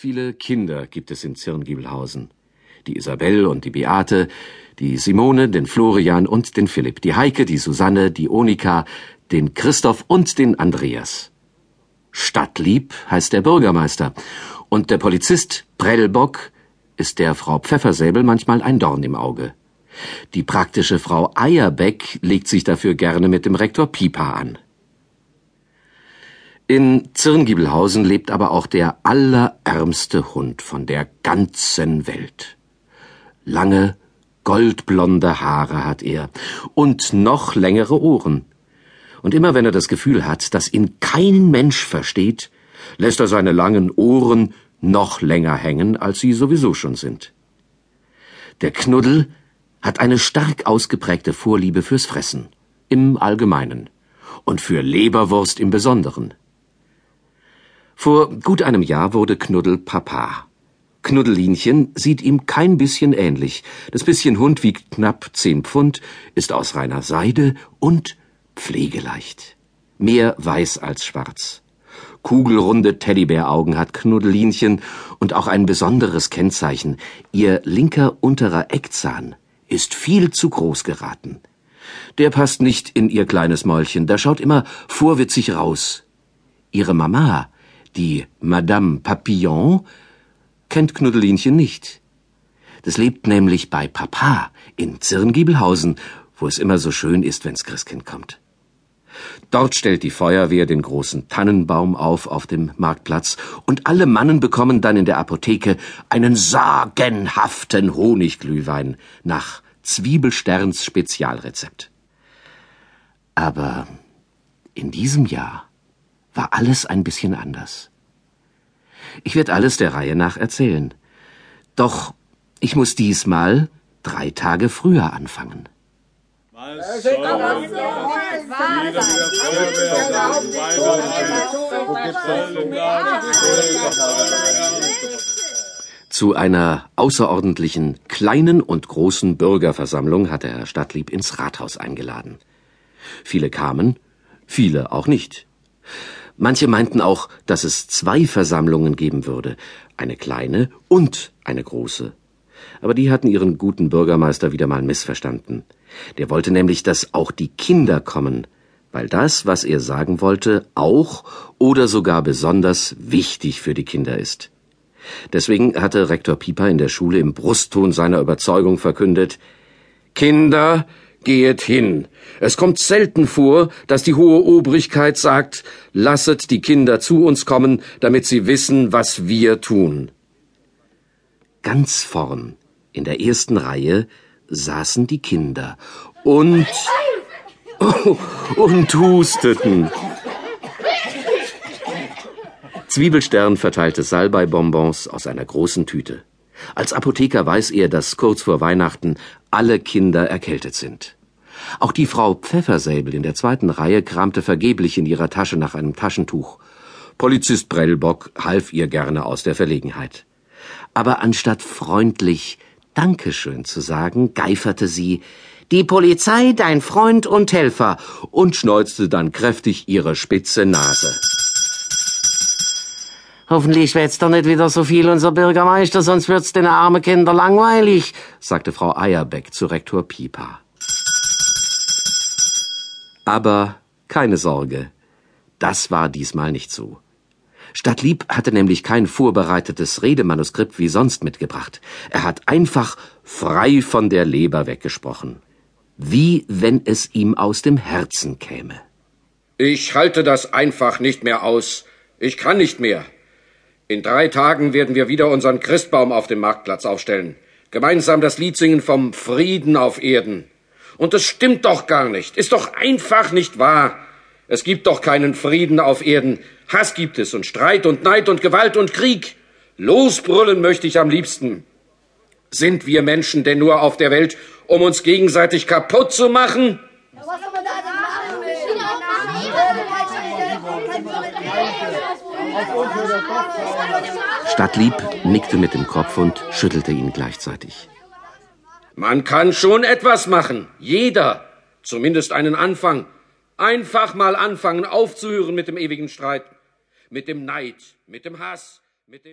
Viele Kinder gibt es in Zirngiebelhausen. Die Isabel und die Beate, die Simone, den Florian und den Philipp, die Heike, die Susanne, die Onika, den Christoph und den Andreas. Stadtlieb heißt der Bürgermeister und der Polizist Prellbock ist der Frau Pfeffersäbel manchmal ein Dorn im Auge. Die praktische Frau Eierbeck legt sich dafür gerne mit dem Rektor Pieper an. In Zirngiebelhausen lebt aber auch der allerärmste Hund von der ganzen Welt. Lange, goldblonde Haare hat er und noch längere Ohren. Und immer wenn er das Gefühl hat, dass ihn kein Mensch versteht, lässt er seine langen Ohren noch länger hängen, als sie sowieso schon sind. Der Knuddel hat eine stark ausgeprägte Vorliebe fürs Fressen, im Allgemeinen, und für Leberwurst im Besonderen. Vor gut einem Jahr wurde Knuddel Papa. Knuddelinchen sieht ihm kein bisschen ähnlich. Das bisschen Hund wiegt knapp zehn Pfund, ist aus reiner Seide und pflegeleicht. Mehr weiß als schwarz. Kugelrunde Teddybäraugen hat Knuddelinchen und auch ein besonderes Kennzeichen. Ihr linker unterer Eckzahn ist viel zu groß geraten. Der passt nicht in ihr kleines Mäulchen, da schaut immer vorwitzig raus. Ihre Mama die Madame Papillon kennt Knuddelinchen nicht. Das lebt nämlich bei Papa in Zirngiebelhausen, wo es immer so schön ist, wenn's Christkind kommt. Dort stellt die Feuerwehr den großen Tannenbaum auf auf dem Marktplatz und alle Mannen bekommen dann in der Apotheke einen sagenhaften Honigglühwein nach Zwiebelsterns Spezialrezept. Aber in diesem Jahr war alles ein bisschen anders. Ich werde alles der Reihe nach erzählen. Doch ich muss diesmal drei Tage früher anfangen. Zu einer außerordentlichen kleinen und großen Bürgerversammlung hatte Herr Stadtlieb ins Rathaus eingeladen. Viele kamen, viele auch nicht. Manche meinten auch, dass es zwei Versammlungen geben würde, eine kleine und eine große. Aber die hatten ihren guten Bürgermeister wieder mal missverstanden. Der wollte nämlich, dass auch die Kinder kommen, weil das, was er sagen wollte, auch oder sogar besonders wichtig für die Kinder ist. Deswegen hatte Rektor Pieper in der Schule im Brustton seiner Überzeugung verkündet Kinder, Gehet hin. Es kommt selten vor, dass die hohe Obrigkeit sagt, lasset die Kinder zu uns kommen, damit sie wissen, was wir tun. Ganz vorn, in der ersten Reihe, saßen die Kinder und und husteten. Zwiebelstern verteilte Salbeibonbons aus einer großen Tüte. Als Apotheker weiß er, dass kurz vor Weihnachten alle Kinder erkältet sind. Auch die Frau Pfeffersäbel in der zweiten Reihe kramte vergeblich in ihrer Tasche nach einem Taschentuch. Polizist Brellbock half ihr gerne aus der Verlegenheit. Aber anstatt freundlich Dankeschön zu sagen, geiferte sie Die Polizei, dein Freund und Helfer und schneuzte dann kräftig ihre spitze Nase. Hoffentlich schwätzt er nicht wieder so viel, unser Bürgermeister, sonst wird's den armen Kinder langweilig, sagte Frau Eierbeck zu Rektor Pieper. Aber keine Sorge, das war diesmal nicht so. Stadtlieb hatte nämlich kein vorbereitetes Redemanuskript wie sonst mitgebracht. Er hat einfach frei von der Leber weggesprochen. Wie wenn es ihm aus dem Herzen käme. Ich halte das einfach nicht mehr aus. Ich kann nicht mehr. In drei Tagen werden wir wieder unseren Christbaum auf dem Marktplatz aufstellen. Gemeinsam das Lied singen vom Frieden auf Erden. Und es stimmt doch gar nicht. Ist doch einfach nicht wahr. Es gibt doch keinen Frieden auf Erden. Hass gibt es und Streit und Neid und Gewalt und Krieg. Losbrüllen möchte ich am liebsten. Sind wir Menschen denn nur auf der Welt, um uns gegenseitig kaputt zu machen? Stadtlieb nickte mit dem Kopf und schüttelte ihn gleichzeitig. Man kann schon etwas machen. Jeder. Zumindest einen Anfang. Einfach mal anfangen aufzuhören mit dem ewigen Streit. Mit dem Neid, mit dem Hass, mit dem